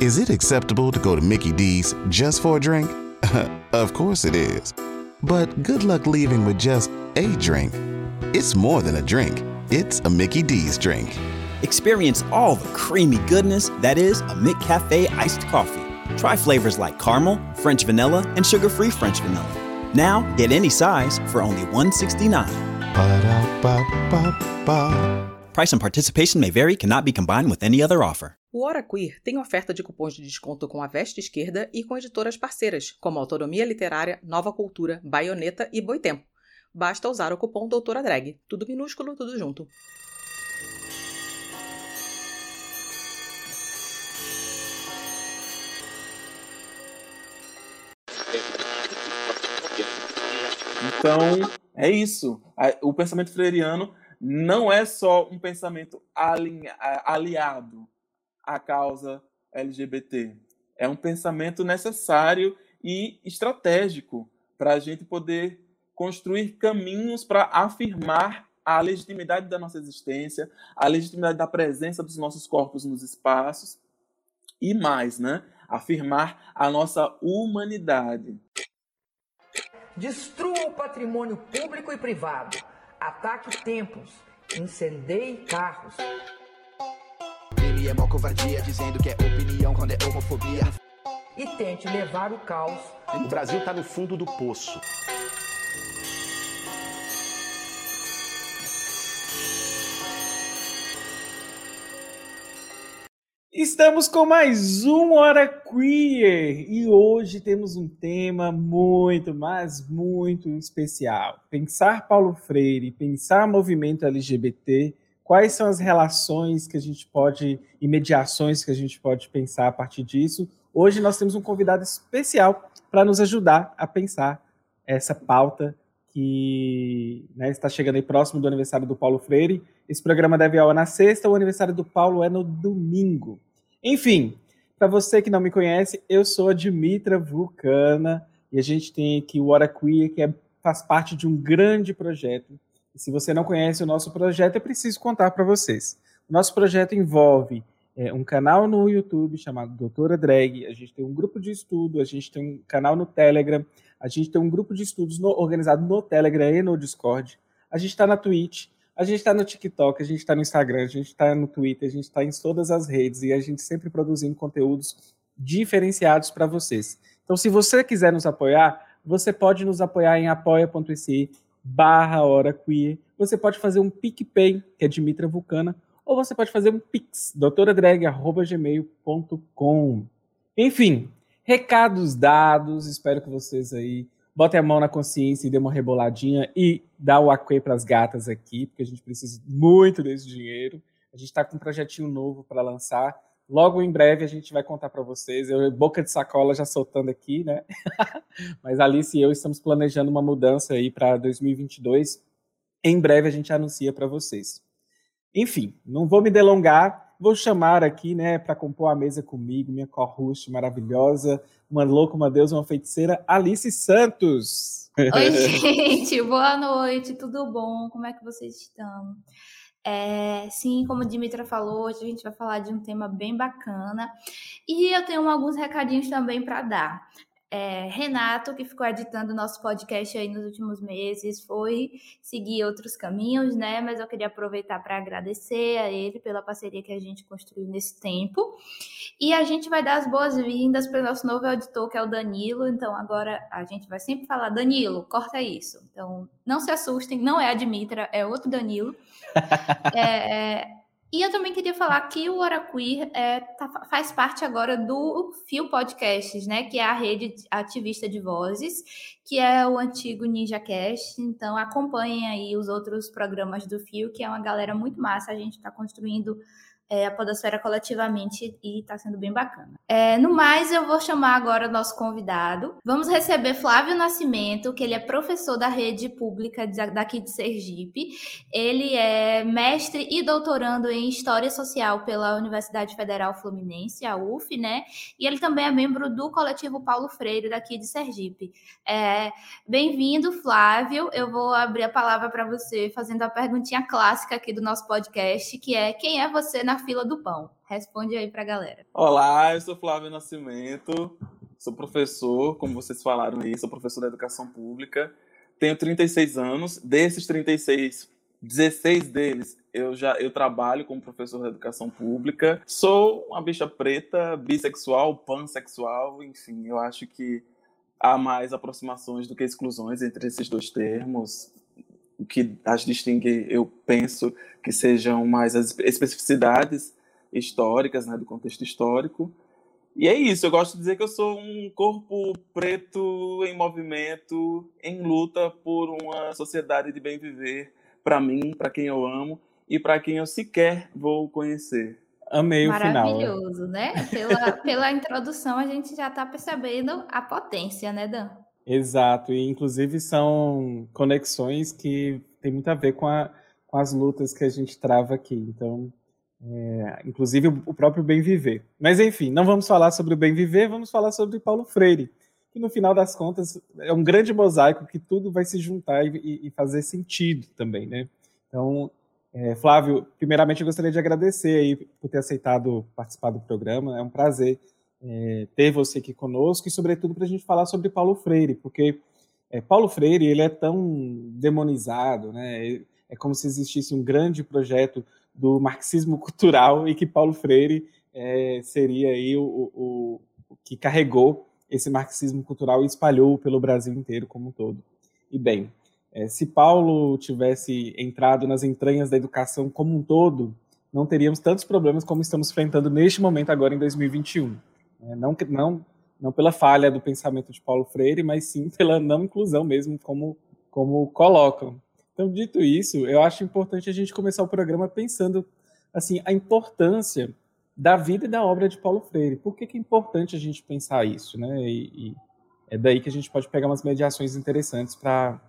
Is it acceptable to go to Mickey D's just for a drink? of course it is. But good luck leaving with just a drink. It's more than a drink, it's a Mickey D's drink. Experience all the creamy goodness that is a McCafe iced coffee. Try flavors like caramel, French vanilla, and sugar-free French vanilla. Now, get any size for only $169. Price and participation may vary, cannot be combined with any other offer. O Hora Queer tem oferta de cupons de desconto com a Veste Esquerda e com editoras parceiras, como Autonomia Literária, Nova Cultura, Baioneta e Boitempo. Basta usar o cupom Doutora Drag. Tudo minúsculo, tudo junto. Então, é isso. O pensamento freiriano não é só um pensamento aliado à causa LGBT. É um pensamento necessário e estratégico para a gente poder construir caminhos para afirmar a legitimidade da nossa existência, a legitimidade da presença dos nossos corpos nos espaços e mais, né? Afirmar a nossa humanidade. Destrua o patrimônio público e privado. Ataque templos. Incendeie carros. Ele é mó covardia, dizendo que é opinião quando é homofobia. E tente levar o caos. O Brasil tá no fundo do poço. Estamos com mais um Hora Queer e hoje temos um tema muito, mas muito especial. Pensar Paulo Freire, pensar movimento LGBT, quais são as relações que a gente pode e mediações que a gente pode pensar a partir disso. Hoje nós temos um convidado especial para nos ajudar a pensar essa pauta que né, está chegando aí próximo do aniversário do Paulo Freire. Esse programa deve ao na sexta, o aniversário do Paulo é no domingo. Enfim, para você que não me conhece, eu sou a Dimitra Vulcana e a gente tem aqui o Hora Queer, que é, faz parte de um grande projeto. Se você não conhece o nosso projeto, é preciso contar para vocês. O nosso projeto envolve é, um canal no YouTube chamado Doutora Drag, a gente tem um grupo de estudo, a gente tem um canal no Telegram, a gente tem um grupo de estudos no- organizado no Telegram e no Discord, a gente está na Twitch, a gente está no TikTok, a gente está no Instagram, a gente está no Twitter, a gente está em todas as redes e a gente sempre produzindo conteúdos diferenciados para vocês. Então, se você quiser nos apoiar, você pode nos apoiar em apoia.se barra hora queer. Você pode fazer um PicPay, que é Dimitra Vulcana, ou você pode fazer um Pix, doutoradrag.gmail.com. Enfim, recados dados, espero que vocês aí botem a mão na consciência e dê uma reboladinha e dá o aquê para as gatas aqui, porque a gente precisa muito desse dinheiro. A gente está com um projetinho novo para lançar. Logo em breve a gente vai contar para vocês. Eu, boca de sacola já soltando aqui, né? Mas Alice e eu estamos planejando uma mudança aí para 2022. Em breve a gente anuncia para vocês. Enfim, não vou me delongar. Vou chamar aqui, né, para compor a mesa comigo, minha co-host maravilhosa, uma louca, uma deusa, uma feiticeira, Alice Santos. Oi, gente, boa noite, tudo bom? Como é que vocês estão? É, sim, como a Dimitra falou, hoje a gente vai falar de um tema bem bacana e eu tenho alguns recadinhos também para dar. É, Renato, que ficou editando nosso podcast aí nos últimos meses, foi seguir outros caminhos, né? Mas eu queria aproveitar para agradecer a ele pela parceria que a gente construiu nesse tempo. E a gente vai dar as boas-vindas para o nosso novo editor, que é o Danilo. Então, agora a gente vai sempre falar, Danilo, corta isso. Então, não se assustem, não é a Dimitra, é outro Danilo. É, é, e eu também queria falar que o Hora Queer é, tá- faz parte agora do Fio Podcasts, né? Que é a rede ativista de vozes, que é o antigo NinjaCast. Então, acompanhem aí os outros programas do Fio, que é uma galera muito massa. A gente está construindo é, a Podosfera coletivamente e está sendo bem bacana. É, no mais, eu vou chamar agora o nosso convidado. Vamos receber Flávio Nascimento, que ele é professor da rede pública daqui de Sergipe. Ele é mestre e doutorando em História Social pela Universidade Federal Fluminense, a UF, né? E ele também é membro do coletivo Paulo Freire, daqui de Sergipe. É, Bem-vindo, Flávio. Eu vou abrir a palavra para você, fazendo a perguntinha clássica aqui do nosso podcast, que é quem é você na fila do pão? Responde aí para a galera. Olá, eu sou Flávio Nascimento, sou professor, como vocês falaram aí, sou professor da educação pública. Tenho 36 anos, desses 36, 16 deles eu já eu trabalho como professor da educação pública. Sou uma bicha preta, bissexual, pansexual, enfim, eu acho que há mais aproximações do que exclusões entre esses dois termos. O que as distingue, eu penso que sejam mais as especificidades históricas, né, do contexto histórico. E é isso, eu gosto de dizer que eu sou um corpo preto em movimento, em luta por uma sociedade de bem viver para mim, para quem eu amo e para quem eu sequer vou conhecer. Amei o final. Maravilhoso, né? Pela, pela introdução a gente já está percebendo a potência, né, Dan? Exato, e inclusive são conexões que tem muito a ver com, a, com as lutas que a gente trava aqui. Então, é, inclusive o próprio bem viver. Mas enfim, não vamos falar sobre o bem viver, vamos falar sobre Paulo Freire, que no final das contas é um grande mosaico que tudo vai se juntar e, e fazer sentido também, né? Então, é, Flávio, primeiramente eu gostaria de agradecer aí por ter aceitado participar do programa. É um prazer é, ter você aqui conosco e, sobretudo, para a gente falar sobre Paulo Freire, porque é, Paulo Freire ele é tão demonizado, né? É como se existisse um grande projeto do marxismo cultural e que Paulo Freire é, seria aí o, o, o que carregou esse marxismo cultural e espalhou pelo Brasil inteiro como um todo. E bem, se Paulo tivesse entrado nas entranhas da educação como um todo, não teríamos tantos problemas como estamos enfrentando neste momento agora em 2021. É, não, não, não pela falha do pensamento de Paulo Freire, mas sim pela não inclusão mesmo, como, como colocam. Então, dito isso, eu acho importante a gente começar o programa pensando assim a importância da vida e da obra de Paulo Freire. Por que, que é importante a gente pensar isso, né? E, e é daí que a gente pode pegar umas mediações interessantes para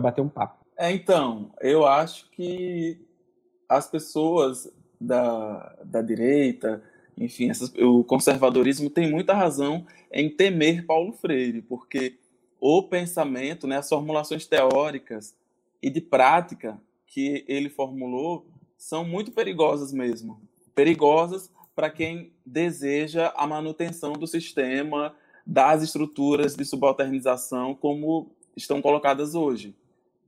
bater um papo. É, então, eu acho que as pessoas da, da direita, enfim, essas, o conservadorismo tem muita razão em temer Paulo Freire, porque o pensamento, né, as formulações teóricas e de prática que ele formulou são muito perigosas mesmo. Perigosas para quem deseja a manutenção do sistema, das estruturas de subalternização como estão colocadas hoje.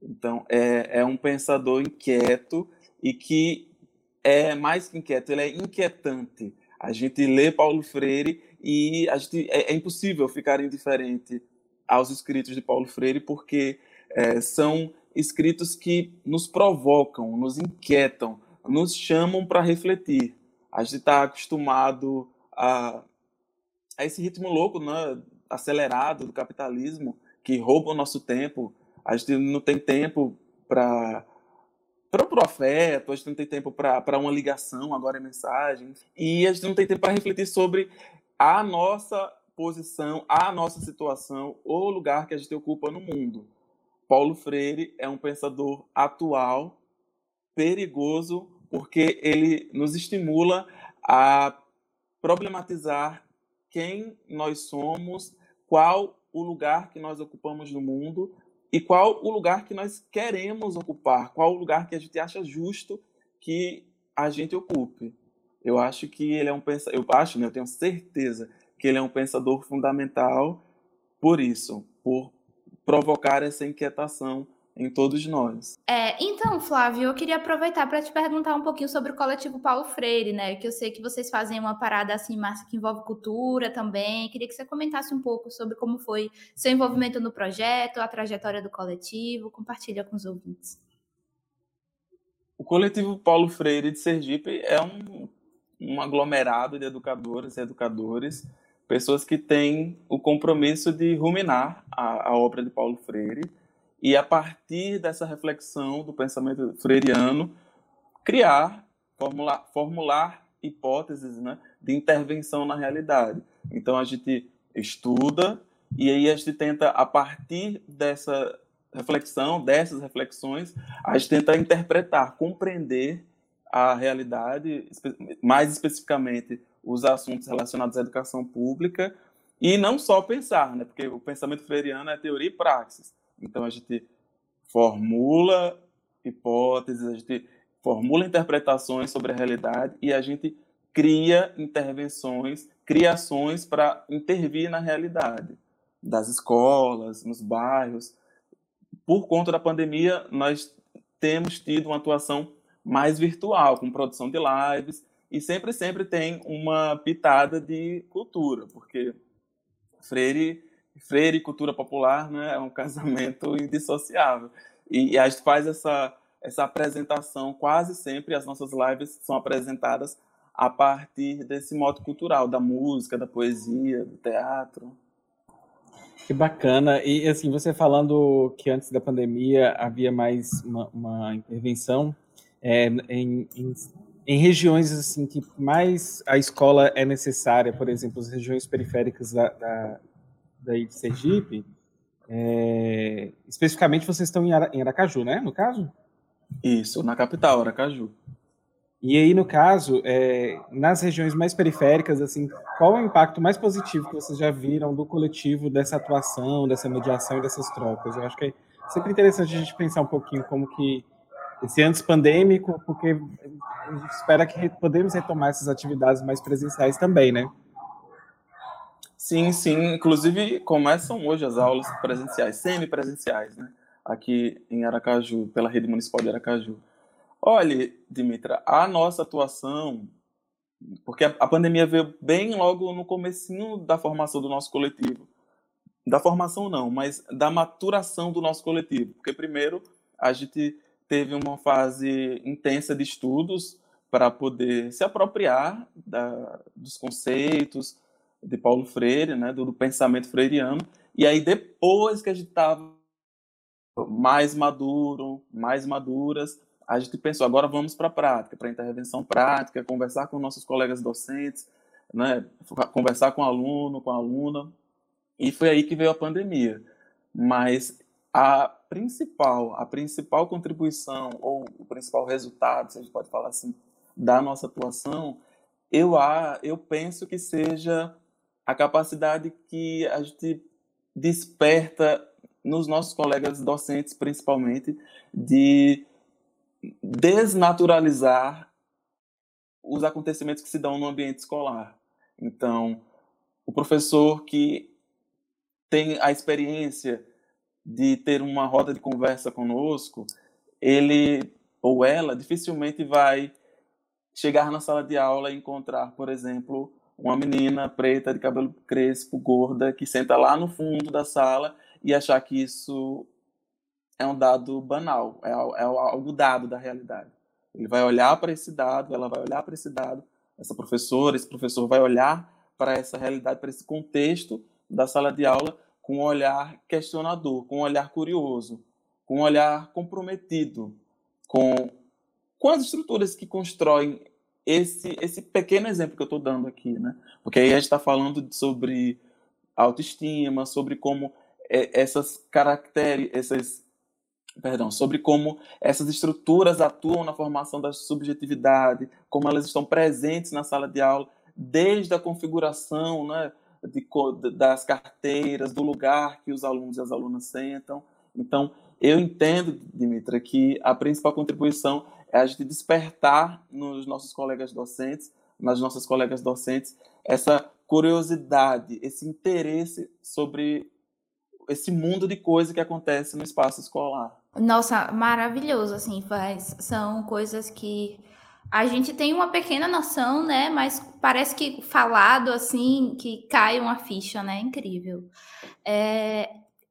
Então, é, é um pensador inquieto e que é mais que inquieto, ele é inquietante. A gente lê Paulo Freire e a gente, é, é impossível ficar indiferente aos escritos de Paulo Freire, porque é, são escritos que nos provocam, nos inquietam, nos chamam para refletir. A gente está acostumado a, a esse ritmo louco, né, acelerado do capitalismo, que rouba o nosso tempo, a gente não tem tempo para para o profeta, a gente não tem tempo para uma ligação, agora é mensagem, e a gente não tem tempo para refletir sobre a nossa posição, a nossa situação, o lugar que a gente ocupa no mundo. Paulo Freire é um pensador atual, perigoso, porque ele nos estimula a problematizar quem nós somos, qual o lugar que nós ocupamos no mundo, e qual o lugar que nós queremos ocupar, qual o lugar que a gente acha justo que a gente ocupe. Eu acho que ele é um pensador, eu acho, né, eu tenho certeza que ele é um pensador fundamental por isso, por provocar essa inquietação em todos nós. É, então, Flávio, eu queria aproveitar para te perguntar um pouquinho sobre o coletivo Paulo Freire, né? Que eu sei que vocês fazem uma parada assim massa que envolve cultura também. Queria que você comentasse um pouco sobre como foi seu envolvimento no projeto, a trajetória do coletivo. Compartilha com os ouvintes. O coletivo Paulo Freire de Sergipe é um, um aglomerado de educadoras e educadores, pessoas que têm o compromisso de ruminar a, a obra de Paulo Freire e a partir dessa reflexão do pensamento freiriano criar, formular, formular hipóteses né, de intervenção na realidade. Então a gente estuda e aí a gente tenta, a partir dessa reflexão, dessas reflexões, a gente tenta interpretar, compreender a realidade, mais especificamente os assuntos relacionados à educação pública, e não só pensar, né? porque o pensamento freiriano é teoria e praxis. Então a gente formula hipóteses, a gente formula interpretações sobre a realidade e a gente cria intervenções, criações para intervir na realidade das escolas, nos bairros. Por conta da pandemia, nós temos tido uma atuação mais virtual, com produção de lives, e sempre, sempre tem uma pitada de cultura, porque Freire, Freire e cultura popular né, é um casamento indissociável. E, e a gente faz essa, essa apresentação quase sempre, as nossas lives são apresentadas a partir desse modo cultural, da música, da poesia, do teatro. Que bacana. E assim, você falando que antes da pandemia havia mais uma, uma intervenção é, em, em, em, regiões assim que mais a escola é necessária, por exemplo, as regiões periféricas da, da, daí de Sergipe, é, especificamente vocês estão em, Ara, em Aracaju, né, no caso? Isso, na capital, Aracaju. E aí, no caso, é, nas regiões mais periféricas, assim, qual é o impacto mais positivo que vocês já viram do coletivo dessa atuação, dessa mediação e dessas trocas? Eu acho que é sempre interessante a gente pensar um pouquinho como que esse antes pandêmico, porque a gente espera que podemos retomar essas atividades mais presenciais também, né? Sim, sim. Inclusive, começam hoje as aulas presenciais, semi-presenciais, né? Aqui em Aracaju, pela rede municipal de Aracaju. Olha, Dimitra, a nossa atuação, porque a, pandemia veio bem logo no comecinho da formação do nosso coletivo. Da formação não, mas da maturação do nosso coletivo. Porque primeiro a gente teve uma fase intensa de estudos para poder se apropriar da, dos conceitos de Paulo Freire, né, do, do pensamento freiriano. E aí depois que a gente estava mais maduro, mais maduras, a gente pensou, agora vamos para a prática, para a intervenção prática, conversar com nossos colegas docentes, né, conversar com aluno, com aluna, e foi aí que veio a pandemia. Mas a principal, a principal contribuição, ou o principal resultado, se a gente pode falar assim, da nossa atuação, eu, eu penso que seja a capacidade que a gente desperta nos nossos colegas docentes, principalmente, de desnaturalizar os acontecimentos que se dão no ambiente escolar. Então, o professor que tem a experiência de ter uma roda de conversa conosco, ele ou ela dificilmente vai chegar na sala de aula e encontrar, por exemplo, uma menina preta de cabelo crespo, gorda, que senta lá no fundo da sala e achar que isso é um dado banal, é, é algo dado da realidade. Ele vai olhar para esse dado, ela vai olhar para esse dado, essa professora, esse professor vai olhar para essa realidade, para esse contexto da sala de aula com um olhar questionador, com um olhar curioso, com um olhar comprometido com, com as estruturas que constroem esse, esse pequeno exemplo que eu estou dando aqui, né? Porque aí a gente está falando sobre autoestima, sobre como é, essas características, perdão, sobre como essas estruturas atuam na formação da subjetividade, como elas estão presentes na sala de aula, desde a configuração né, de, das carteiras, do lugar que os alunos e as alunas sentam. Então, eu entendo, Dimitra, que a principal contribuição é a gente despertar nos nossos colegas docentes, nas nossas colegas docentes, essa curiosidade, esse interesse sobre esse mundo de coisa que acontece no espaço escolar. Nossa, maravilhoso, assim, faz, são coisas que a gente tem uma pequena noção, né, mas parece que falado, assim, que cai uma ficha, né, incrível. É,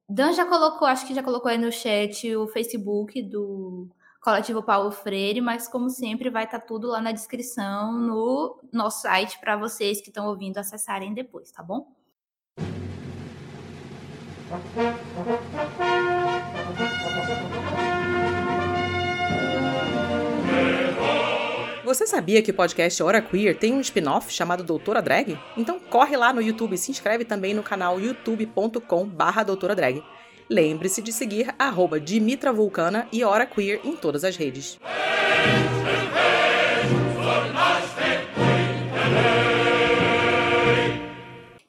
Dan já colocou, acho que já colocou aí no chat o Facebook do Coletivo Paulo Freire, mas como sempre vai estar tá tudo lá na descrição no nosso site para vocês que estão ouvindo acessarem depois, tá bom? Você sabia que o podcast Hora Queer tem um spin-off chamado Doutora Drag? Então corre lá no YouTube e se inscreve também no canal youtube.com barra Doutora Drag. Lembre-se de seguir arroba Dimitra Vulcana e Hora Queer em todas as redes.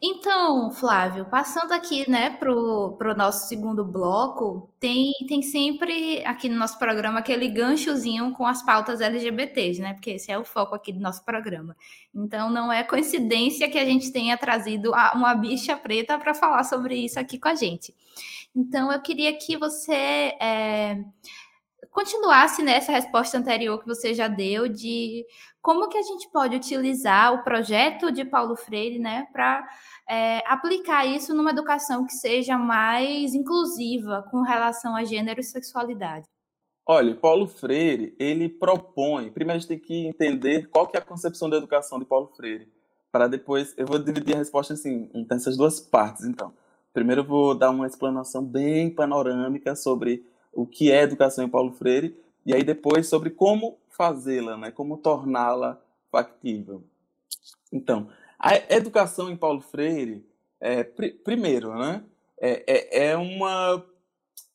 Então, Flávio, passando aqui, né, pro, pro nosso segundo bloco, tem, tem sempre aqui no nosso programa aquele ganchozinho com as pautas LGBTs, né? Porque esse é o foco aqui do nosso programa. Então, não é coincidência que a gente tenha trazido uma bicha preta para falar sobre isso aqui com a gente. Então, eu queria que você é, continuasse nessa resposta anterior que você já deu de como que a gente pode utilizar o projeto de Paulo Freire, né, para é, aplicar isso numa educação que seja mais inclusiva com relação a gênero e sexualidade? Olha, Paulo Freire, ele propõe, primeiro a gente tem que entender qual que é a concepção da educação de Paulo Freire, para depois, eu vou dividir a resposta assim, nessas duas partes, então. Primeiro vou dar uma explanação bem panorâmica sobre o que é educação em Paulo Freire, e aí depois sobre como fazê-la, né, como torná-la factível. Então, a educação em Paulo Freire, é, pr primeiro, né, é, é, é, uma,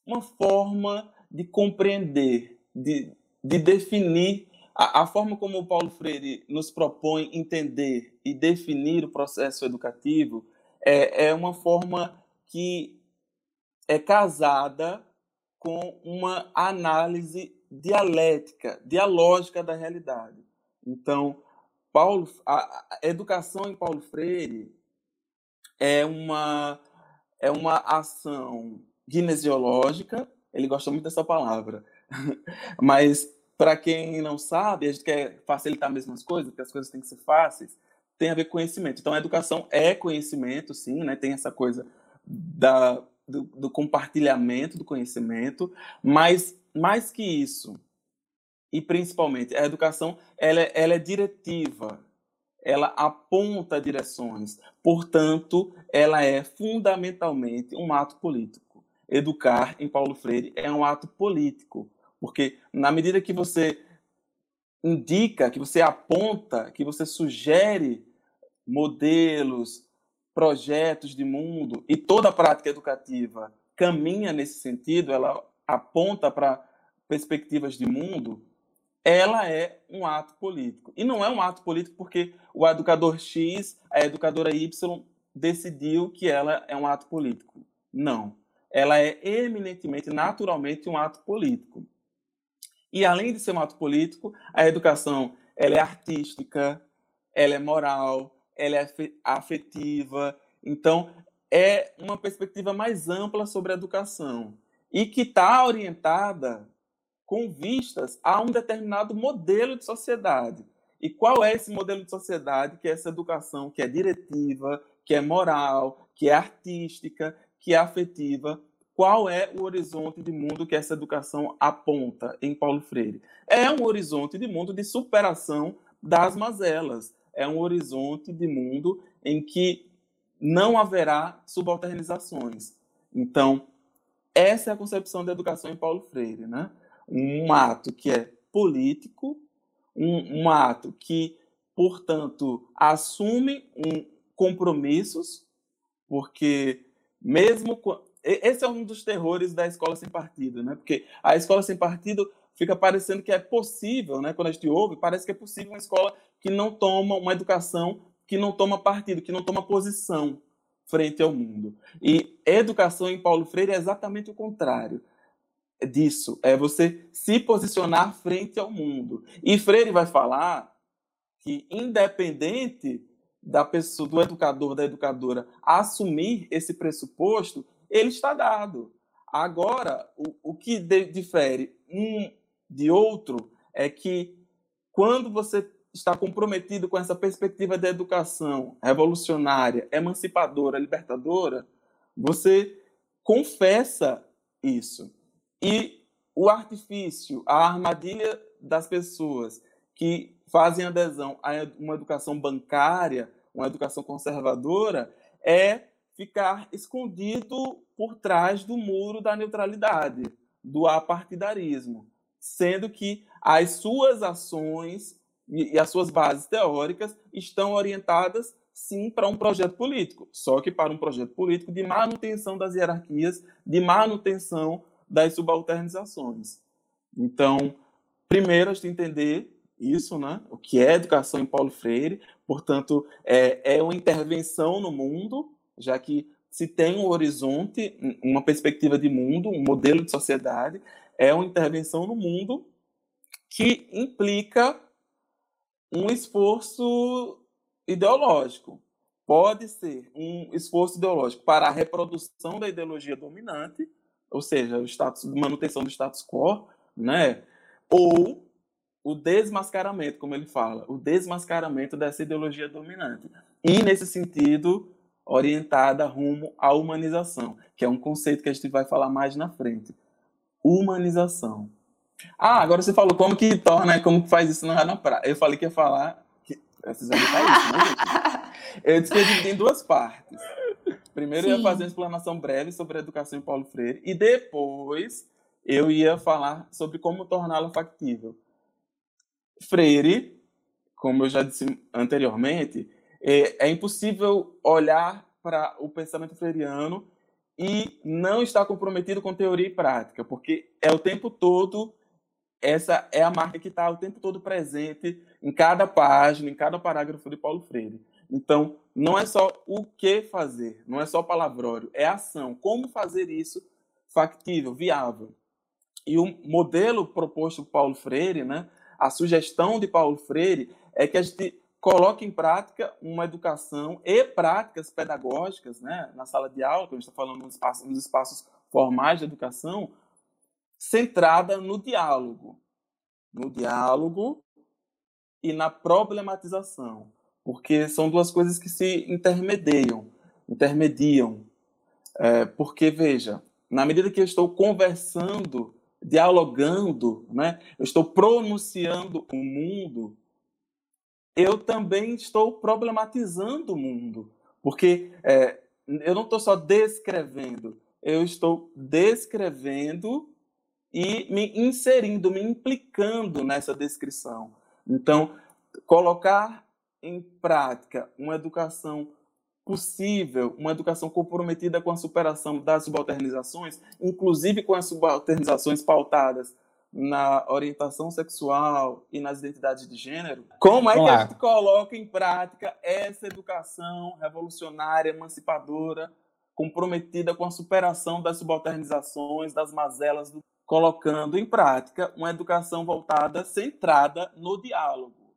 uma forma de compreender, de, de definir a, a forma como o Paulo Freire nos propõe entender e definir o processo educativo é, é uma forma que é casada com uma análise dialética, dialógica da realidade. Então, Paulo, a, educação em Paulo Freire é uma é uma ação ginesiológica. Ele gosta muito dessa palavra, mas para quem não sabe, a gente quer facilitar as mesmas coisas, porque as coisas têm que ser fáceis. Tem a ver com conhecimento. Então, a educação é conhecimento, sim, né? Tem essa coisa da, do, do compartilhamento do conhecimento, mas mais que isso, e principalmente a educação ela, ela é diretiva, ela aponta direções, portanto, ela é fundamentalmente um ato político. Educar em Paulo Freire é um ato político, porque na medida que você indica, que você aponta, que você sugere modelos, projetos de mundo e toda a prática educativa caminha nesse sentido, ela aponta para perspectivas de mundo, ela é um ato político. E não é um ato político porque o educador X, a educadora Y, decidiu que ela é um ato político. Não. Ela é eminentemente, naturalmente, um ato político. E além de ser um ato político, a educação ela é artística, ela é moral, ela é afetiva. Então, é uma perspectiva mais ampla sobre a educação e que está orientada com vistas a um determinado modelo de sociedade. E qual é esse modelo de sociedade que é essa educação que é diretiva, que é moral, que é artística, que é afetiva? Qual é o horizonte de mundo que essa educação aponta em Paulo Freire? É um horizonte de mundo de superação das mazelas. É um horizonte de mundo em que não haverá subalternizações. Então, essa é a concepção da educação em Paulo Freire, né? um ato que é político, um, um ato que, portanto, assume um, compromissos, porque mesmo esse é um dos terrores da escola sem partido, né? Porque a escola sem partido fica parecendo que é possível, né? Quando a gente ouve, parece que é possível uma escola que não toma uma educação que não toma partido, que não toma posição frente ao mundo. E educação em Paulo Freire é exatamente o contrário disso, é você se posicionar frente ao mundo. E Freire vai falar que independente da pessoa, do educador, da educadora assumir esse pressuposto, ele está dado. Agora, o, o que difere um de outro é que quando você está comprometido com essa perspectiva da educação revolucionária, emancipadora, libertadora, você confessa isso. E o artifício, a armadilha das pessoas que fazem adesão a uma educação bancária, uma educação conservadora, é ficar escondido por trás do muro da neutralidade, do apartidarismo, sendo que as suas ações e as suas bases teóricas estão orientadas sim para um projeto político, só que para um projeto político de manutenção das hierarquias, de manutenção das subalternizações. Então, primeiro a gente entender isso, né? O que é educação em Paulo Freire, portanto, é, é uma intervenção no mundo, já que se tem um horizonte, uma perspectiva de mundo, um modelo de sociedade, é uma intervenção no mundo que implica um esforço ideológico. Pode ser um esforço ideológico para a reprodução da ideologia dominante, ou seja, o status, manutenção do status quo, né? ou o desmascaramento, como ele fala, o desmascaramento dessa ideologia dominante. E, nesse sentido, orientada rumo à humanização, que é um conceito que a gente vai falar mais na frente. Humanização. Ah, agora você falou como que torna, como que faz isso na, na praia. Eu falei que ia falar. Que, isso, né, Eu disse que ia dividir em duas partes. Primeiro Sim. eu ia fazer uma explanação breve sobre a educação em Paulo Freire e depois eu ia falar sobre como torná-la factível. Freire, como eu já disse anteriormente, é, é impossível olhar para o pensamento freiriano e não estar comprometido com teoria e prática, porque é o tempo todo essa é a marca que está o tempo todo presente em cada página, em cada parágrafo de Paulo Freire. Então, não é só o que fazer, não é só palavrório, é ação. Como fazer isso factível, viável? E o modelo proposto por Paulo Freire, né, a sugestão de Paulo Freire é que a gente coloque em prática uma educação e práticas pedagógicas né, na sala de aula, que a gente está falando nos espaços, nos espaços formais de educação, centrada no diálogo. No diálogo e na problematização. Porque são duas coisas que se intermediam. intermediam. É, porque, veja, na medida que eu estou conversando dialogando, né? eu estou pronunciando o mundo, eu também estou problematizando o mundo. Porque é, eu não estou só descrevendo, eu estou descrevendo e me inserindo, me implicando nessa descrição. Então, colocar em prática uma educação possível uma educação comprometida com a superação das subalternizações, inclusive com as subalternizações pautadas na orientação sexual e nas identidades de gênero, como é que a gente coloca em prática essa educação revolucionária, emancipadora, comprometida com a superação das subalternizações, das mazelas, do... colocando em prática uma educação voltada, centrada no diálogo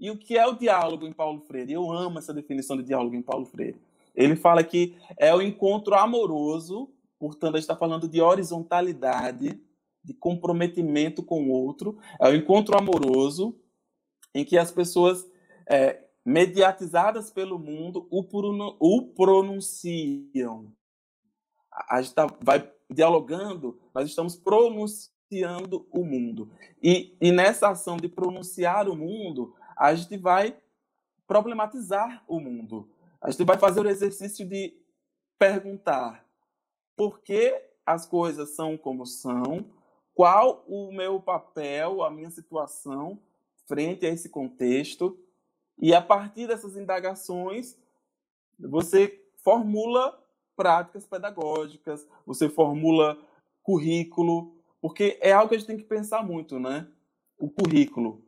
e o que é o diálogo em Paulo Freire? Eu amo essa definição de diálogo em Paulo Freire. Ele fala que é o encontro amoroso, portanto, a gente está falando de horizontalidade, de comprometimento com o outro. É o encontro amoroso em que as pessoas, é, mediatizadas pelo mundo, o, pronunciam. A gente tá, vai dialogando, nós estamos pronunciando o mundo. E, e nessa ação de pronunciar o mundo, a gente vai problematizar o mundo. A gente vai fazer o exercício de perguntar por que as coisas são como são, qual o meu papel, a minha situação frente a esse contexto, e a partir dessas indagações, você formula práticas pedagógicas, você formula currículo, porque é algo que a gente tem que pensar muito, né? O currículo.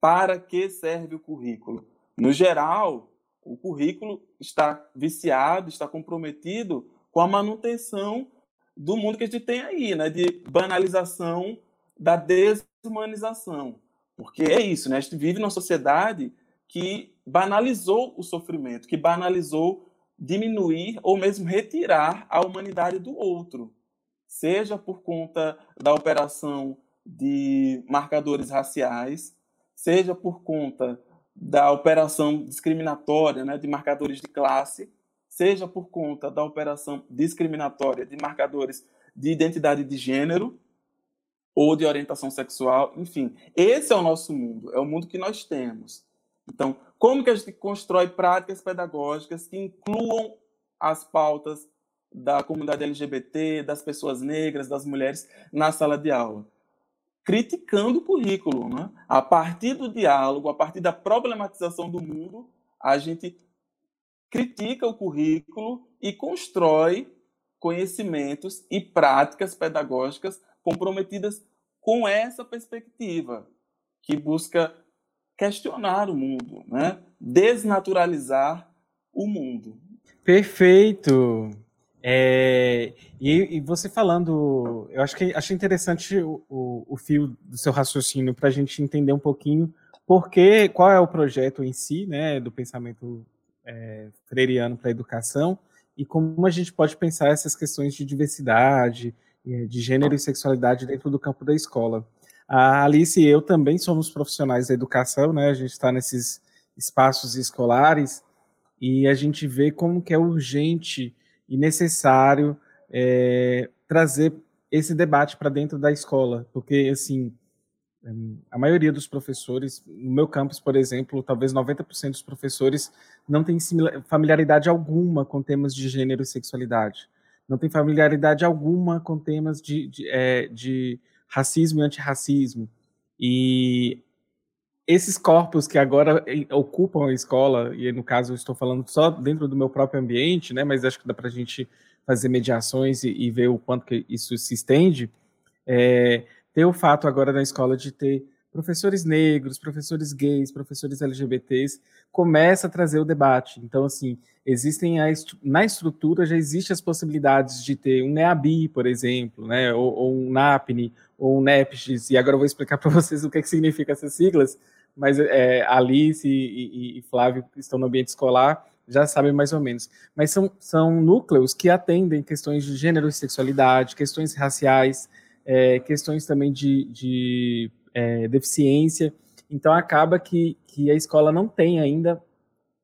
Para que serve o currículo? No geral, o currículo está viciado, está comprometido com a manutenção do mundo que a gente tem aí, né? de banalização da desumanização. Porque é isso, né? a gente vive numa sociedade que banalizou o sofrimento, que banalizou diminuir ou mesmo retirar a humanidade do outro, seja por conta da operação de marcadores raciais, seja por conta da operação discriminatória né, de marcadores de classe, seja por conta da operação discriminatória de marcadores de identidade de gênero ou de orientação sexual, enfim. Esse é o nosso mundo, é o mundo que nós temos. Então, como que a gente constrói práticas pedagógicas que incluam as pautas da comunidade LGBT, das pessoas negras, das mulheres na sala de aula? criticando o currículo. Né? A partir do diálogo, a partir da problematização do mundo, a gente critica o currículo e constrói conhecimentos e práticas pedagógicas comprometidas com essa perspectiva, que busca questionar o mundo, né? desnaturalizar o mundo. Perfeito. É, e, e, você falando, eu acho que achei interessante o, o, o fio do seu raciocínio para a gente entender um pouquinho porque qual é o projeto em si, né, do pensamento é, freiriano para a educação e como a gente pode pensar essas questões de diversidade, de gênero e sexualidade dentro do campo da escola. A Alice e eu também somos profissionais da educação, né? A gente está nesses espaços escolares e a gente vê como que é urgente e necessário é, trazer esse debate para dentro da escola, porque assim a maioria dos professores, no meu campus, por exemplo, talvez 90% dos professores não tem familiaridade alguma com temas de gênero e sexualidade, não tem familiaridade alguma com temas de, de, é, de racismo e antirracismo. E esses corpos que agora ocupam a escola, e no caso eu estou falando só dentro do meu próprio ambiente, né, mas acho que dá para a gente fazer mediações e, e, ver o quanto que isso se estende, é, ter o fato agora na escola de ter professores negros, professores gays, professores LGBTs, começa a trazer o debate. Então, assim, existem, a, na estrutura já existem as possibilidades de ter um NEABI, por exemplo, né, ou, ou um NAPNE, ou um NEPGIS, e agora eu vou explicar para vocês o que, é que significa essas siglas, mas é, Alice e, e, e Flávio estão no ambiente escolar já sabem mais ou menos. Mas são, são núcleos que atendem questões de gênero e sexualidade, questões raciais, é, questões também de, de é, deficiência. Então acaba que, que a escola não tem ainda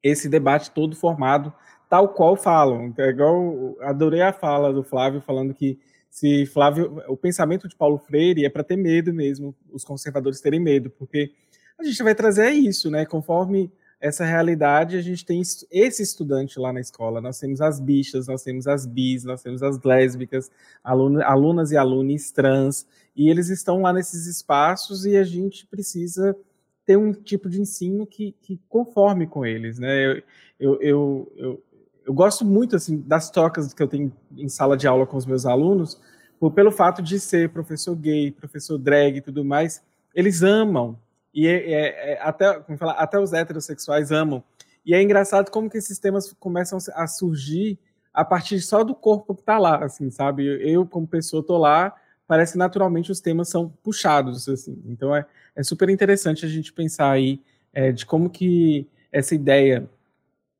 esse debate todo formado, tal qual falam. É igual, adorei a fala do Flávio falando que se Flávio, o pensamento de Paulo Freire é para ter medo mesmo, os conservadores terem medo, porque a gente vai trazer isso, né? Conforme essa realidade, a gente tem esse estudante lá na escola. Nós temos as bichas, nós temos as bis, nós temos as lésbicas, alunas e alunos trans, e eles estão lá nesses espaços e a gente precisa ter um tipo de ensino que, que conforme com eles, né? Eu, eu, eu, eu, eu gosto muito assim das trocas que eu tenho em sala de aula com os meus alunos, por, pelo fato de ser professor gay, professor drag e tudo mais, eles amam e é, é, é, até, como falar, até os heterossexuais amam. E é engraçado como que esses temas começam a surgir a partir só do corpo que está lá, assim, sabe? Eu, como pessoa, tô lá, parece que naturalmente os temas são puxados, assim. Então é, é super interessante a gente pensar aí é, de como que essa ideia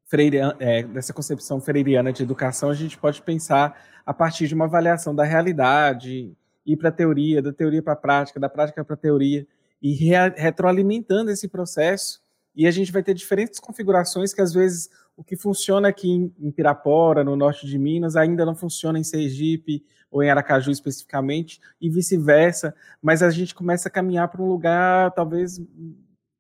freiriana, é, dessa concepção freiriana de educação a gente pode pensar a partir de uma avaliação da realidade, ir para a teoria, da teoria para a prática, da prática para a teoria e re retroalimentando esse processo. E a gente vai ter diferentes configurações que, às vezes, o que funciona aqui em Pirapora, no norte de Minas, ainda não funciona em Sergipe ou em Aracaju especificamente, e vice-versa. Mas a gente começa a caminhar para um lugar, talvez,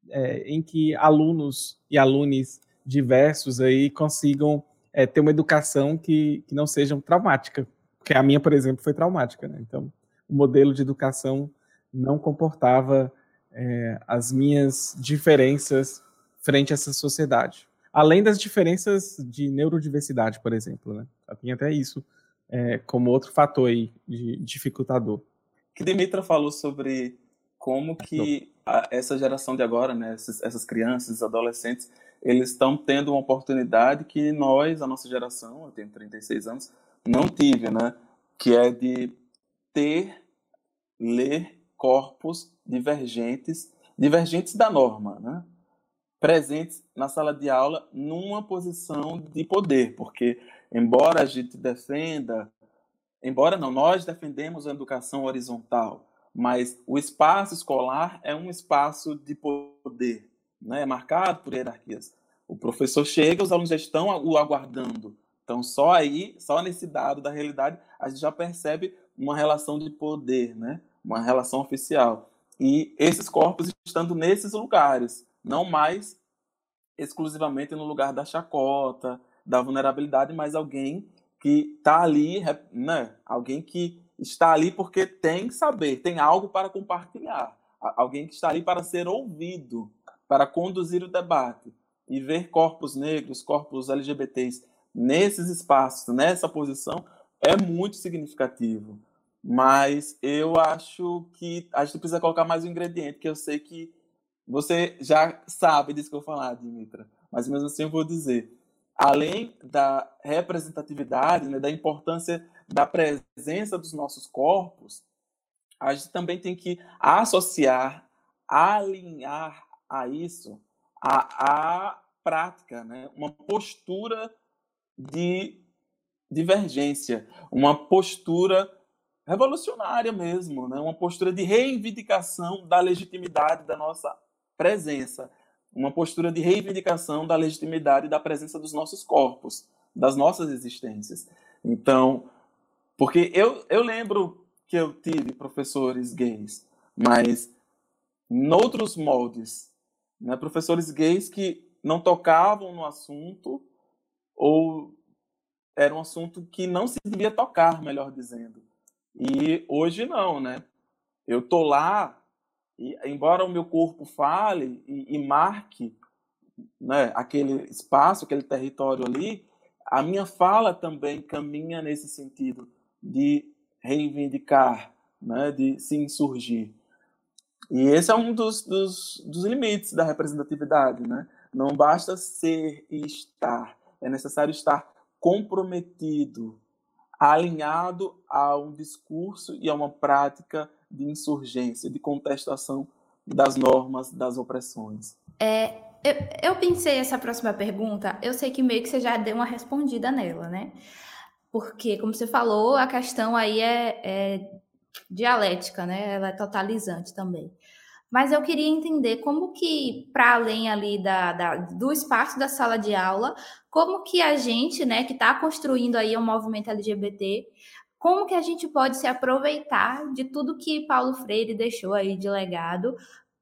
é, em que alunos e alunos diversos aí consigam é, ter uma educação que, que não seja traumática. Porque a minha, por exemplo, foi traumática. Né? Então, o modelo de educação não comportava é, as minhas diferenças frente a essa sociedade. Além das diferenças de neurodiversidade, por exemplo. Né? Tem até isso é, como outro fator aí de dificultador. Que Dimitra falou sobre como que a, essa geração de agora, né, essas, essas crianças, adolescentes, eles estão tendo uma oportunidade que nós, a nossa geração, eu tenho 36 anos, não tive, né? Que é de ter, ler corpos divergentes, divergentes da norma, né? presentes na sala de aula numa posição de poder, porque embora a gente defenda, embora não, nós defendemos a educação horizontal, mas o espaço escolar é um espaço de poder, né? é marcado por hierarquias. O professor chega, os alunos já estão o aguardando. Então, só aí, só nesse dado da realidade, a gente já percebe uma relação de poder, né? uma relação oficial. E esses corpos estando nesses lugares, não mais exclusivamente no lugar da chacota, da vulnerabilidade, mas alguém que está ali, né? alguém que está ali porque tem saber, tem algo para compartilhar, alguém que está ali para ser ouvido, para conduzir o debate. E ver corpos negros, corpos LGBTs nesses espaços, nessa posição, é muito significativo. Mas eu acho que a gente precisa colocar mais um ingrediente, que eu sei que você já sabe disso que eu vou falar, Dimitra, mas mesmo assim eu vou dizer. Além da representatividade, né, da importância da presença dos nossos corpos, a gente também tem que associar, alinhar a isso a, a prática, né? uma postura de divergência, uma postura revolucionária mesmo, né? uma postura de reivindicação da legitimidade da nossa presença, uma postura de reivindicação da legitimidade da presença dos nossos corpos, das nossas existências. Então, porque eu, eu lembro que eu tive professores gays, mas noutros moldes, né? professores gays que não tocavam no assunto ou era um assunto que não se devia tocar, melhor dizendo. E hoje não, né? Eu tô lá e embora o meu corpo fale e, e marque né, aquele espaço, aquele território ali, a minha fala também caminha nesse sentido de reivindicar, né, de se insurgir. E esse é um dos, dos, dos limites da representatividade. Né? Não basta ser e estar, é necessário estar comprometido, alinhado a um discurso e a uma prática de insurgência, de contestação das normas, das opressões. É, eu, eu pensei essa próxima pergunta, eu sei que meio que você já deu uma respondida nela, né? Porque, como você falou, a questão aí é, é dialética, né? Ela é totalizante também. Mas eu queria entender como que, para além ali da, da, do espaço da sala de aula, como que a gente, né, que está construindo aí o um movimento LGBT, como que a gente pode se aproveitar de tudo que Paulo Freire deixou aí de legado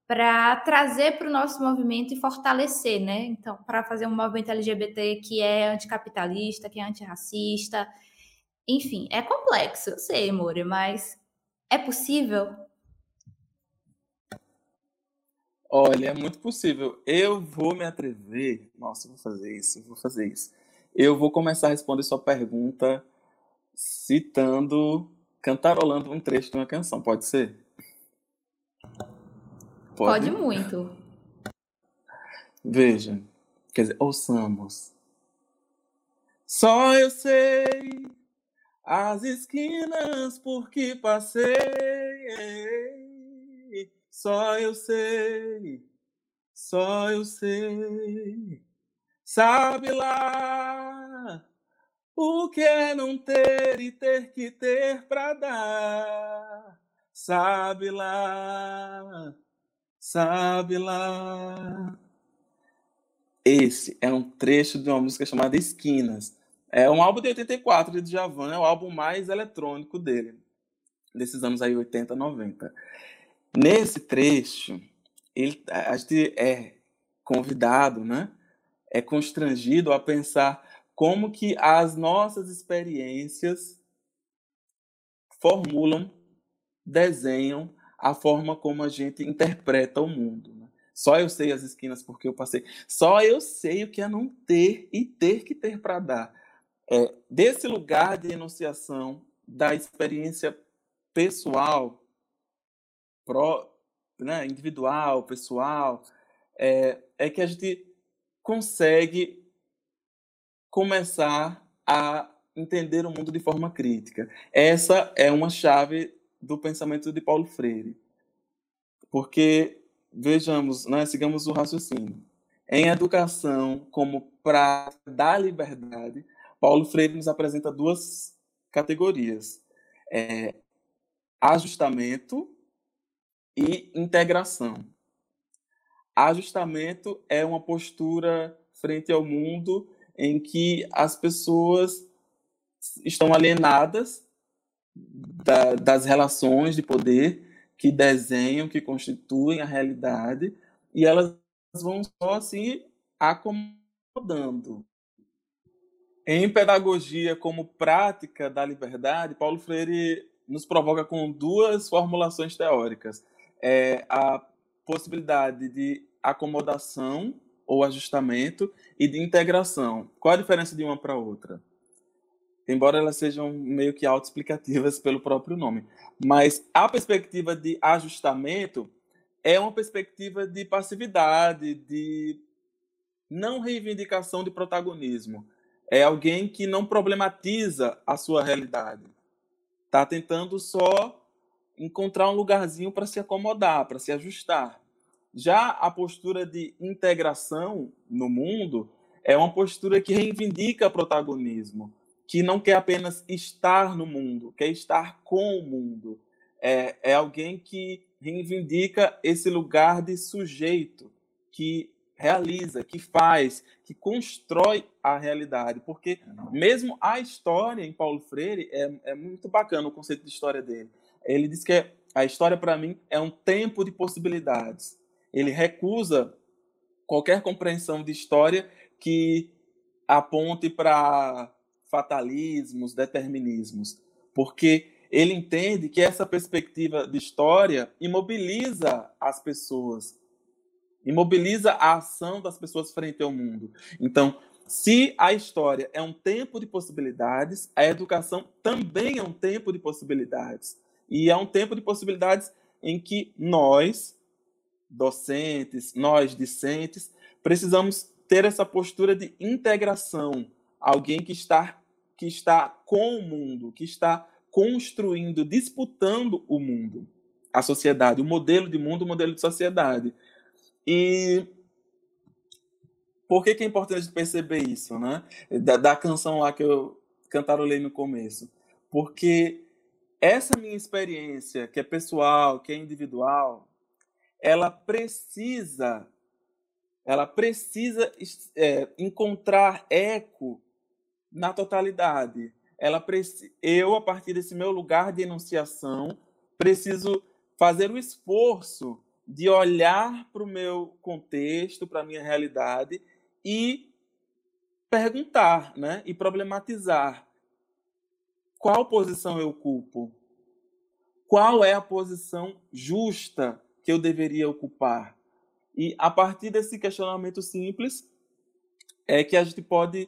para trazer para o nosso movimento e fortalecer, né? Então, para fazer um movimento LGBT que é anticapitalista, que é antirracista, enfim, é complexo, eu sei, Moura, mas é possível? Olha, é muito possível. Eu vou me atrever. Nossa, eu vou fazer isso, eu vou fazer isso. Eu vou começar a responder sua pergunta citando, cantarolando um trecho de uma canção, pode ser? Pode, pode muito. Veja, quer dizer, ouçamos. Só eu sei as esquinas por que passei. Só eu sei, só eu sei. Sabe lá o que é não ter e ter que ter para dar? Sabe lá, sabe lá. Esse é um trecho de uma música chamada Esquinas. É um álbum de 84 de Djavan, é o álbum mais eletrônico dele, desses anos aí 80, 90. Nesse trecho, ele, a gente é convidado, né? É constrangido a pensar como que as nossas experiências formulam, desenham a forma como a gente interpreta o mundo. Né? Só eu sei as esquinas porque eu passei. Só eu sei o que é não ter e ter que ter para dar. É, desse lugar de enunciação da experiência pessoal, pro, né, individual, pessoal, é, é que a gente consegue começar a entender o mundo de forma crítica. Essa é uma chave do pensamento de Paulo Freire. Porque, vejamos, né, sigamos o raciocínio. Em educação, como prática da liberdade, Paulo Freire nos apresenta duas categorias: é, ajustamento e integração. Ajustamento é uma postura frente ao mundo em que as pessoas estão alienadas da, das relações de poder que desenham, que constituem a realidade, e elas vão só se acomodando. Em pedagogia como prática da liberdade, Paulo Freire nos provoca com duas formulações teóricas. É a possibilidade de acomodação ou ajustamento e de integração. Qual a diferença de uma para outra? Embora elas sejam meio que autoexplicativas pelo próprio nome. Mas a perspectiva de ajustamento é uma perspectiva de passividade, de não reivindicação de protagonismo. É alguém que não problematiza a sua realidade. Está tentando só encontrar um lugarzinho para se acomodar, para se ajustar. Já a postura de integração no mundo é uma postura que reivindica protagonismo, que não quer apenas estar no mundo, quer estar com o mundo. É, é alguém que reivindica esse lugar de sujeito, que realiza, que faz, que constrói a realidade. Porque mesmo a história em Paulo Freire é, é muito bacana o conceito de história dele. Ele diz que a história, para mim, é um tempo de possibilidades. Ele recusa qualquer compreensão de história que aponte para fatalismos, determinismos, porque ele entende que essa perspectiva de história imobiliza as pessoas, imobiliza a ação das pessoas frente ao mundo. Então, se a história é um tempo de possibilidades, a educação também é um tempo de possibilidades. E é um tempo de possibilidades em que nós, docentes, nós, discentes, precisamos ter essa postura de integração. Alguém que está, que está com o mundo, que está construindo, disputando o mundo, a sociedade, o modelo de mundo, o modelo de sociedade. E por que, que é importante perceber isso, né? Da, da canção lá que eu cantarolei no começo. Porque essa minha experiência, que é pessoal, que é individual, ela precisa, ela precisa é, encontrar eco na totalidade. Ela eu, a partir desse meu lugar de enunciação, preciso fazer o esforço de olhar para o meu contexto, para a minha realidade e perguntar, né? E problematizar qual posição eu ocupo? Qual é a posição justa que eu deveria ocupar? E a partir desse questionamento simples é que a gente pode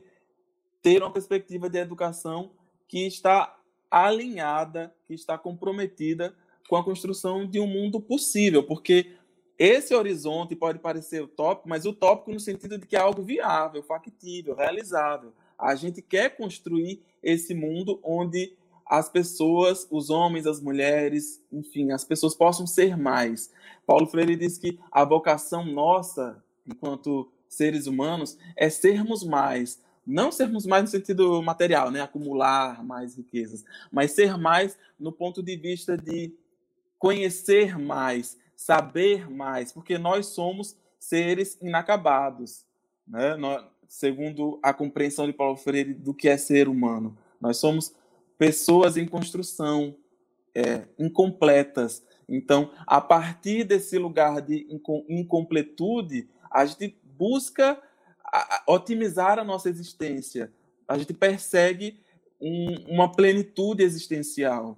ter uma perspectiva de educação que está alinhada, que está comprometida com a construção de um mundo possível, porque esse horizonte pode parecer utópico, mas utópico no sentido de que é algo viável, factível, realizável. A gente quer construir esse mundo onde as pessoas, os homens, as mulheres, enfim, as pessoas possam ser mais. Paulo Freire diz que a vocação nossa, enquanto seres humanos, é sermos mais. Não sermos mais no sentido material, né? acumular mais riquezas, mas ser mais no ponto de vista de conhecer mais, saber mais, porque nós somos seres inacabados. Né? Nós, segundo a compreensão de Paulo Freire do que é ser humano. Nós somos pessoas em construção, é, incompletas. Então, a partir desse lugar de incompletude, a gente busca otimizar a nossa existência. A gente persegue um, uma plenitude existencial.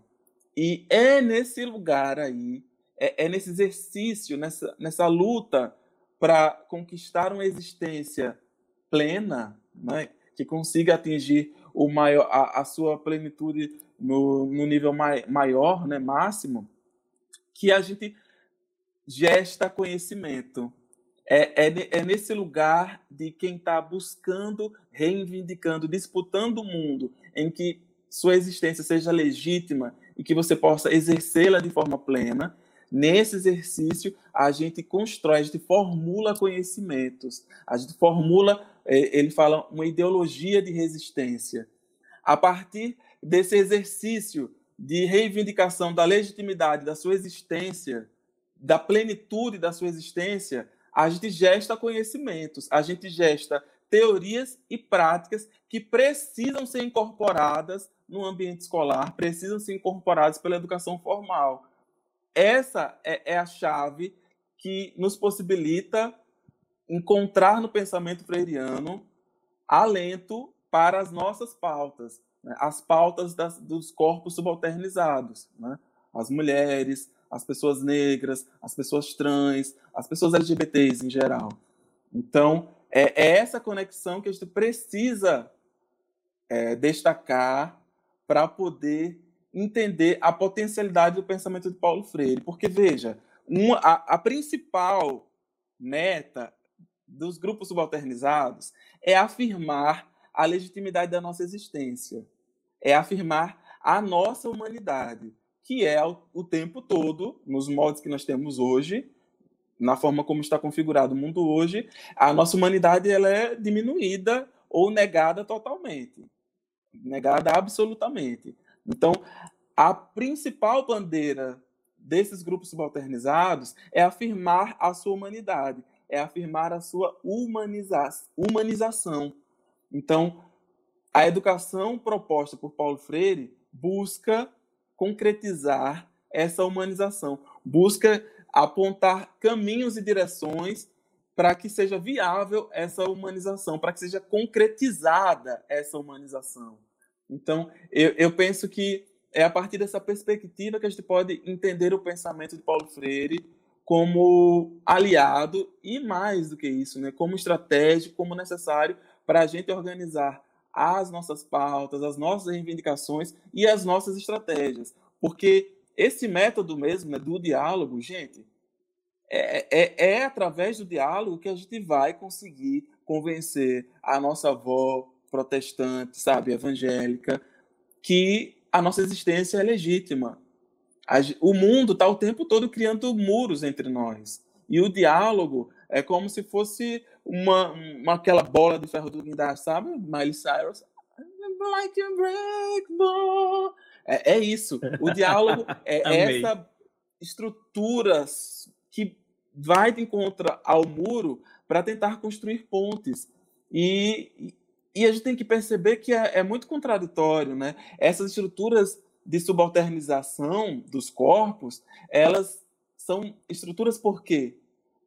E é nesse lugar aí, é, é nesse exercício, nessa, nessa luta para conquistar uma existência plena, né, que consiga atingir o maior, a, a sua plenitude no, no nível mai, maior, né, máximo, que a gente gesta conhecimento. É, é, é nesse lugar de quem está buscando, reivindicando, disputando o mundo, em que sua existência seja legítima e que você possa exercê-la de forma plena, Nesse exercício, a gente constrói, a gente formula conhecimentos, a gente formula, é, ele fala, uma ideologia de resistência. A partir desse exercício de reivindicação da legitimidade da sua existência, da plenitude da sua existência, a gente gesta conhecimentos, a gente gesta teorias e práticas que precisam ser incorporadas no ambiente escolar, precisam ser incorporadas pela educação formal. Essa é, é a chave que nos possibilita encontrar no pensamento freiriano alento para as nossas pautas, né? as pautas das, dos corpos subalternizados, né? as mulheres, as pessoas negras, as pessoas trans, as pessoas LGBTs em geral. Então, é, é essa conexão que a gente precisa é, destacar para poder entender a potencialidade do pensamento de Paulo Freire. Porque, veja, uma, a, a principal meta dos grupos subalternizados é afirmar a legitimidade da nossa existência, é afirmar a nossa humanidade, que é o, o tempo todo, nos modos que nós temos hoje, na forma como está configurado o mundo hoje, a nossa humanidade ela é diminuída ou negada totalmente, negada absolutamente. Então, a principal bandeira desses grupos subalternizados é afirmar a sua humanidade, é afirmar a sua humaniza humanização. Então, a educação proposta por Paulo Freire busca concretizar essa humanização, busca apontar caminhos e direções para que seja viável essa humanização, para que seja concretizada essa humanização. Então, eu, eu penso que é a partir dessa perspectiva que a gente pode entender o pensamento de Paulo Freire como aliado e mais do que isso, né, como estratégico, como necessário para a gente organizar as nossas pautas, as nossas reivindicações e as nossas estratégias. Porque esse método mesmo né, do diálogo, gente, é, é, é através do diálogo que a gente vai conseguir convencer a nossa avó protestante, sabe, evangélica, que a nossa existência é legítima. O mundo está o tempo todo criando muros entre nós. E o diálogo é como se fosse uma, uma aquela bola de ferro do guindaste, sabe? Miley Cyrus. Like break. É, é isso. O diálogo é essa estrutura que vai de encontro ao muro para tentar construir pontes. E, e a gente tem que perceber que é, é muito contraditório, né? Essas estruturas de subalternização dos corpos, elas são estruturas por quê?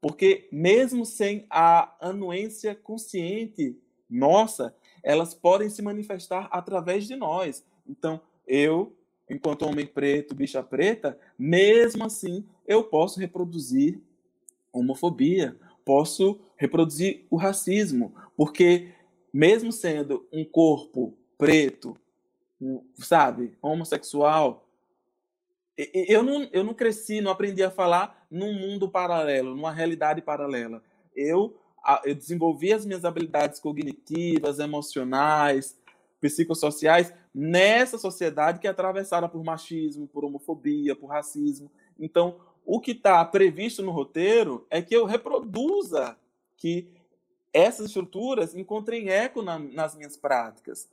Porque mesmo sem a anuência consciente nossa, elas podem se manifestar através de nós. Então, eu, enquanto homem preto, bicha preta, mesmo assim, eu posso reproduzir homofobia, posso reproduzir o racismo, porque mesmo sendo um corpo preto, sabe, homossexual, eu não, eu não cresci, não aprendi a falar num mundo paralelo, numa realidade paralela. Eu, eu desenvolvi as minhas habilidades cognitivas, emocionais, psicossociais nessa sociedade que é atravessada por machismo, por homofobia, por racismo. Então, o que está previsto no roteiro é que eu reproduza que essas estruturas encontrem eco na, nas minhas práticas.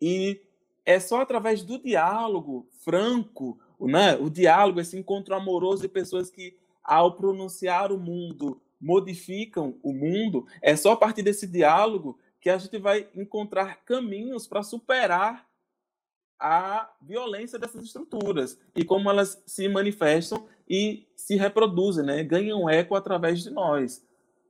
E é só através do diálogo franco, né? o diálogo, esse encontro amoroso de pessoas que, ao pronunciar o mundo, modificam o mundo, é só a partir desse diálogo que a gente vai encontrar caminhos para superar a violência dessas estruturas e como elas se manifestam e se reproduzem, né? ganham eco através de nós.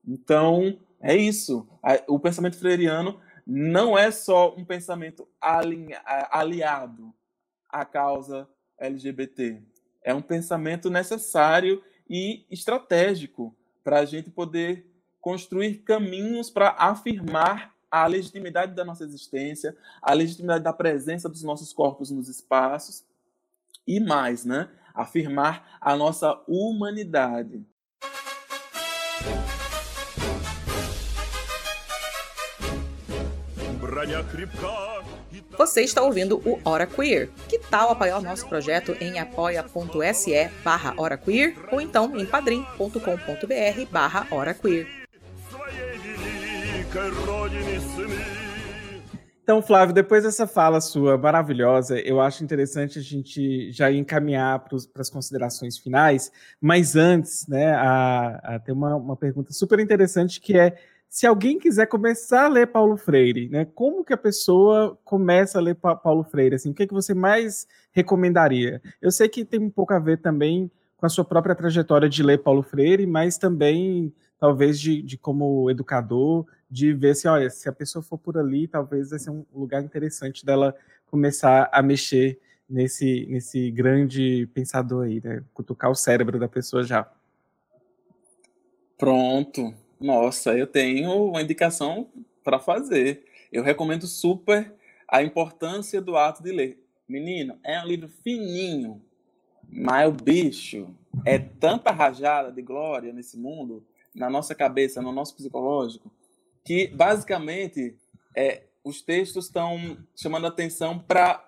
Então, é isso. O pensamento freiriano não é só um pensamento aliado à causa LGBT. É um pensamento necessário e estratégico para a gente poder construir caminhos para afirmar a legitimidade da nossa existência, a legitimidade da presença dos nossos corpos nos espaços e mais, né? Afirmar a nossa humanidade. Você está ouvindo o Hora Queer. Que tal apoiar o nosso projeto em apoia.se barra ou então em padrim.com.br barra Hora Queer. Então, Flávio, depois dessa fala sua maravilhosa, eu acho interessante a gente já encaminhar para as considerações finais, mas antes, né, a, a ter uma, uma pergunta super interessante que é se alguém quiser começar a ler Paulo Freire, né, como que a pessoa começa a ler pa Paulo Freire? Assim, o que, é que você mais recomendaria? Eu sei que tem um pouco a ver também com a sua própria trajetória de ler Paulo Freire, mas também, talvez, de, de como educador, de ver se, olha, se a pessoa for por ali, talvez vai ser um lugar interessante dela começar a mexer nesse, nesse grande pensador aí, né? Cutucar o cérebro da pessoa já. Pronto. Nossa, eu tenho uma indicação para fazer. Eu recomendo super a importância do ato de ler. Menino, é um livro fininho, mas o bicho é tanta rajada de glória nesse mundo, na nossa cabeça, no nosso psicológico, que basicamente é, os textos estão chamando atenção para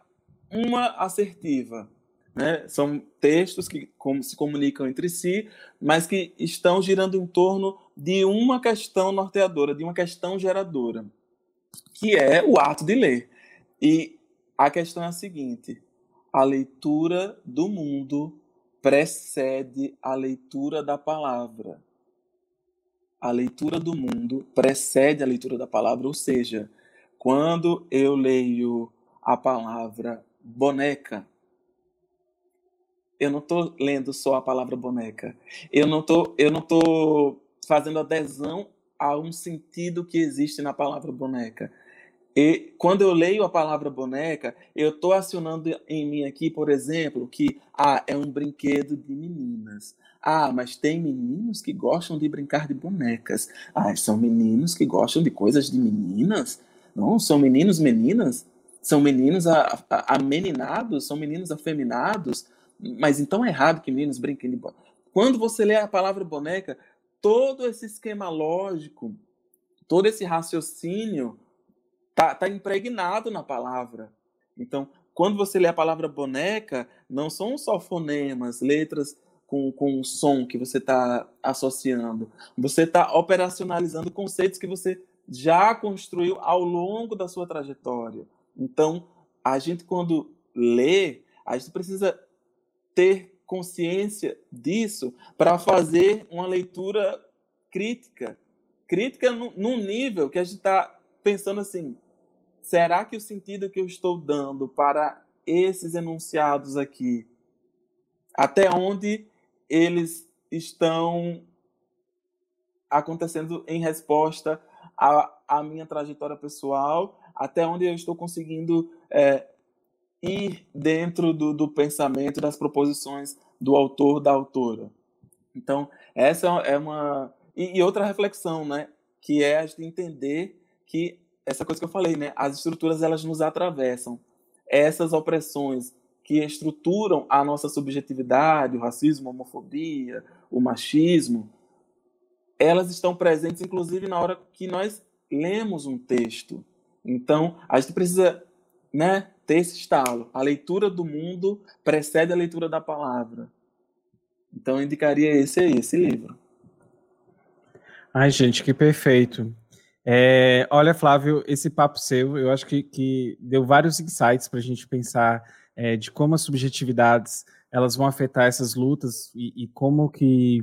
uma assertiva. Né? São textos que se comunicam entre si, mas que estão girando em torno de uma questão norteadora, de uma questão geradora, que é o ato de ler. E a questão é a seguinte: a leitura do mundo precede a leitura da palavra. A leitura do mundo precede a leitura da palavra, ou seja, quando eu leio a palavra boneca, eu não estou lendo só a palavra boneca. Eu não tô, eu não tô fazendo adesão a um sentido que existe na palavra boneca. E quando eu leio a palavra boneca, eu estou acionando em mim aqui, por exemplo, que ah, é um brinquedo de meninas. Ah, mas tem meninos que gostam de brincar de bonecas. Ah, são meninos que gostam de coisas de meninas? Não, são meninos, meninas? São meninos ameninados? São meninos afeminados? Mas então é errado que meninos brinquem de boneca. Quando você lê a palavra boneca, todo esse esquema lógico, todo esse raciocínio tá, tá impregnado na palavra. Então, quando você lê a palavra boneca, não são só fonemas, letras com, com o som que você está associando. Você está operacionalizando conceitos que você já construiu ao longo da sua trajetória. Então, a gente, quando lê, a gente precisa ter consciência disso para fazer uma leitura crítica. Crítica num nível que a gente está pensando assim: será que o sentido que eu estou dando para esses enunciados aqui, até onde eles estão acontecendo em resposta à, à minha trajetória pessoal, até onde eu estou conseguindo é, ir dentro do, do pensamento, das proposições do autor, da autora. Então, essa é uma. E, e outra reflexão, né? Que é a gente entender que essa coisa que eu falei, né? As estruturas elas nos atravessam. Essas opressões que estruturam a nossa subjetividade, o racismo, a homofobia, o machismo, elas estão presentes inclusive na hora que nós lemos um texto. Então, a gente precisa, né, ter esse estalo. A leitura do mundo precede a leitura da palavra. Então, eu indicaria esse aí, esse livro. Ai, gente, que perfeito. É, olha, Flávio, esse papo seu, eu acho que, que deu vários insights para a gente pensar é, de como as subjetividades elas vão afetar essas lutas e, e como que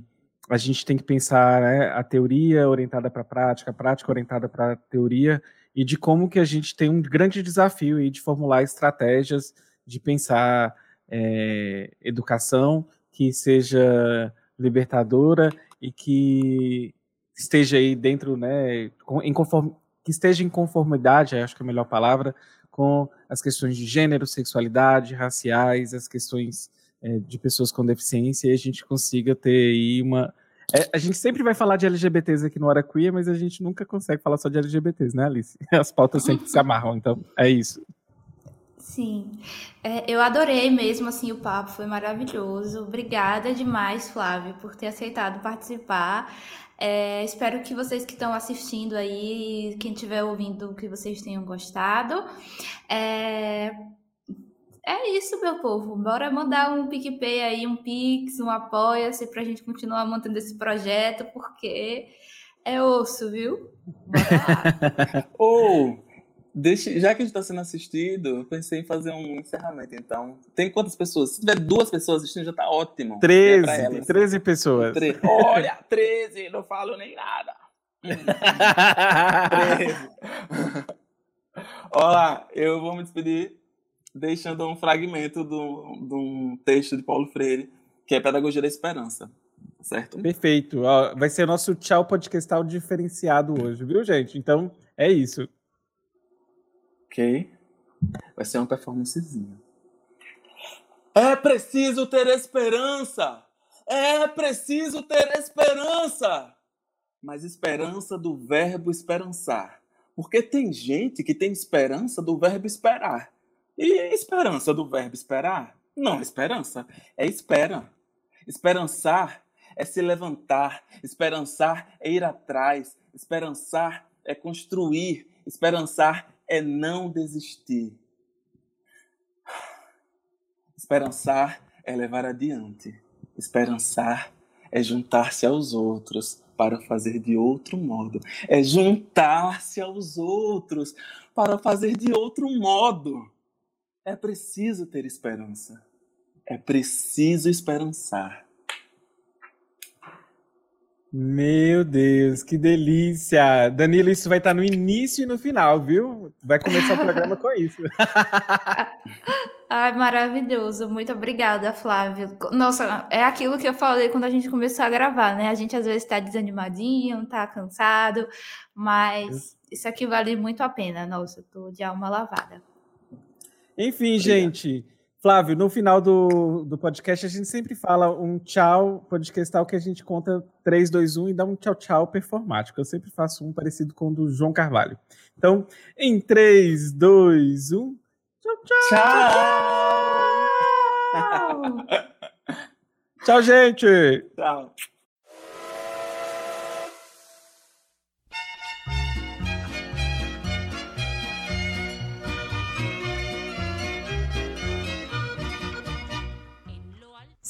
a gente tem que pensar né, a teoria orientada para a prática, a prática orientada para a teoria e de como que a gente tem um grande desafio aí de formular estratégias de pensar é, educação que seja libertadora e que esteja aí dentro, né, em conform, que esteja em conformidade, acho que é a melhor palavra, com as questões de gênero, sexualidade, raciais, as questões é, de pessoas com deficiência, e a gente consiga ter aí uma. É, a gente sempre vai falar de LGBTs aqui no Hora Queer, mas a gente nunca consegue falar só de LGBTs, né, Alice? As pautas sempre se amarram, então é isso. Sim, é, eu adorei mesmo assim o papo, foi maravilhoso. Obrigada demais, Flávio, por ter aceitado participar. É, espero que vocês que estão assistindo aí, quem estiver ouvindo, que vocês tenham gostado. É, é isso, meu povo. Bora mandar um PicPay aí, um Pix, um Apoia-se pra gente continuar mantendo esse projeto, porque é osso, viu? Ou, Deixa, já que a gente está sendo assistido, eu pensei em fazer um encerramento, então. Tem quantas pessoas? Se tiver duas pessoas assistindo, já está ótimo. 13, é 13 pessoas. Tre... Olha, 13, não falo nem nada. 13. Olá, eu vou me despedir deixando um fragmento de um texto de Paulo Freire, que é Pedagogia da Esperança. Certo? Perfeito. Vai ser nosso tchau podcastal diferenciado hoje, viu, gente? Então, é isso. Ok? Vai ser uma performancezinha. É preciso ter esperança! É preciso ter esperança! Mas esperança do verbo esperançar. Porque tem gente que tem esperança do verbo esperar. E esperança do verbo esperar? Não é esperança, é espera. Esperançar é se levantar, esperançar é ir atrás, esperançar é construir, esperançar é não desistir. Esperançar é levar adiante, esperançar é juntar-se aos outros para fazer de outro modo, é juntar-se aos outros para fazer de outro modo. É preciso ter esperança. É preciso esperançar. Meu Deus, que delícia! Danilo, isso vai estar no início e no final, viu? Vai começar o programa com isso. Ai, maravilhoso. Muito obrigada, Flávio. Nossa, é aquilo que eu falei quando a gente começou a gravar, né? A gente às vezes está desanimadinho, está cansado, mas isso aqui vale muito a pena. Nossa, eu tô de alma lavada. Enfim, Obrigado. gente. Flávio, no final do, do podcast a gente sempre fala um tchau podcastal que a gente conta 3, 2, 1 e dá um tchau tchau performático. Eu sempre faço um parecido com o do João Carvalho. Então, em 3, 2, 1. Tchau, tchau! Tchau, tchau gente! Tchau.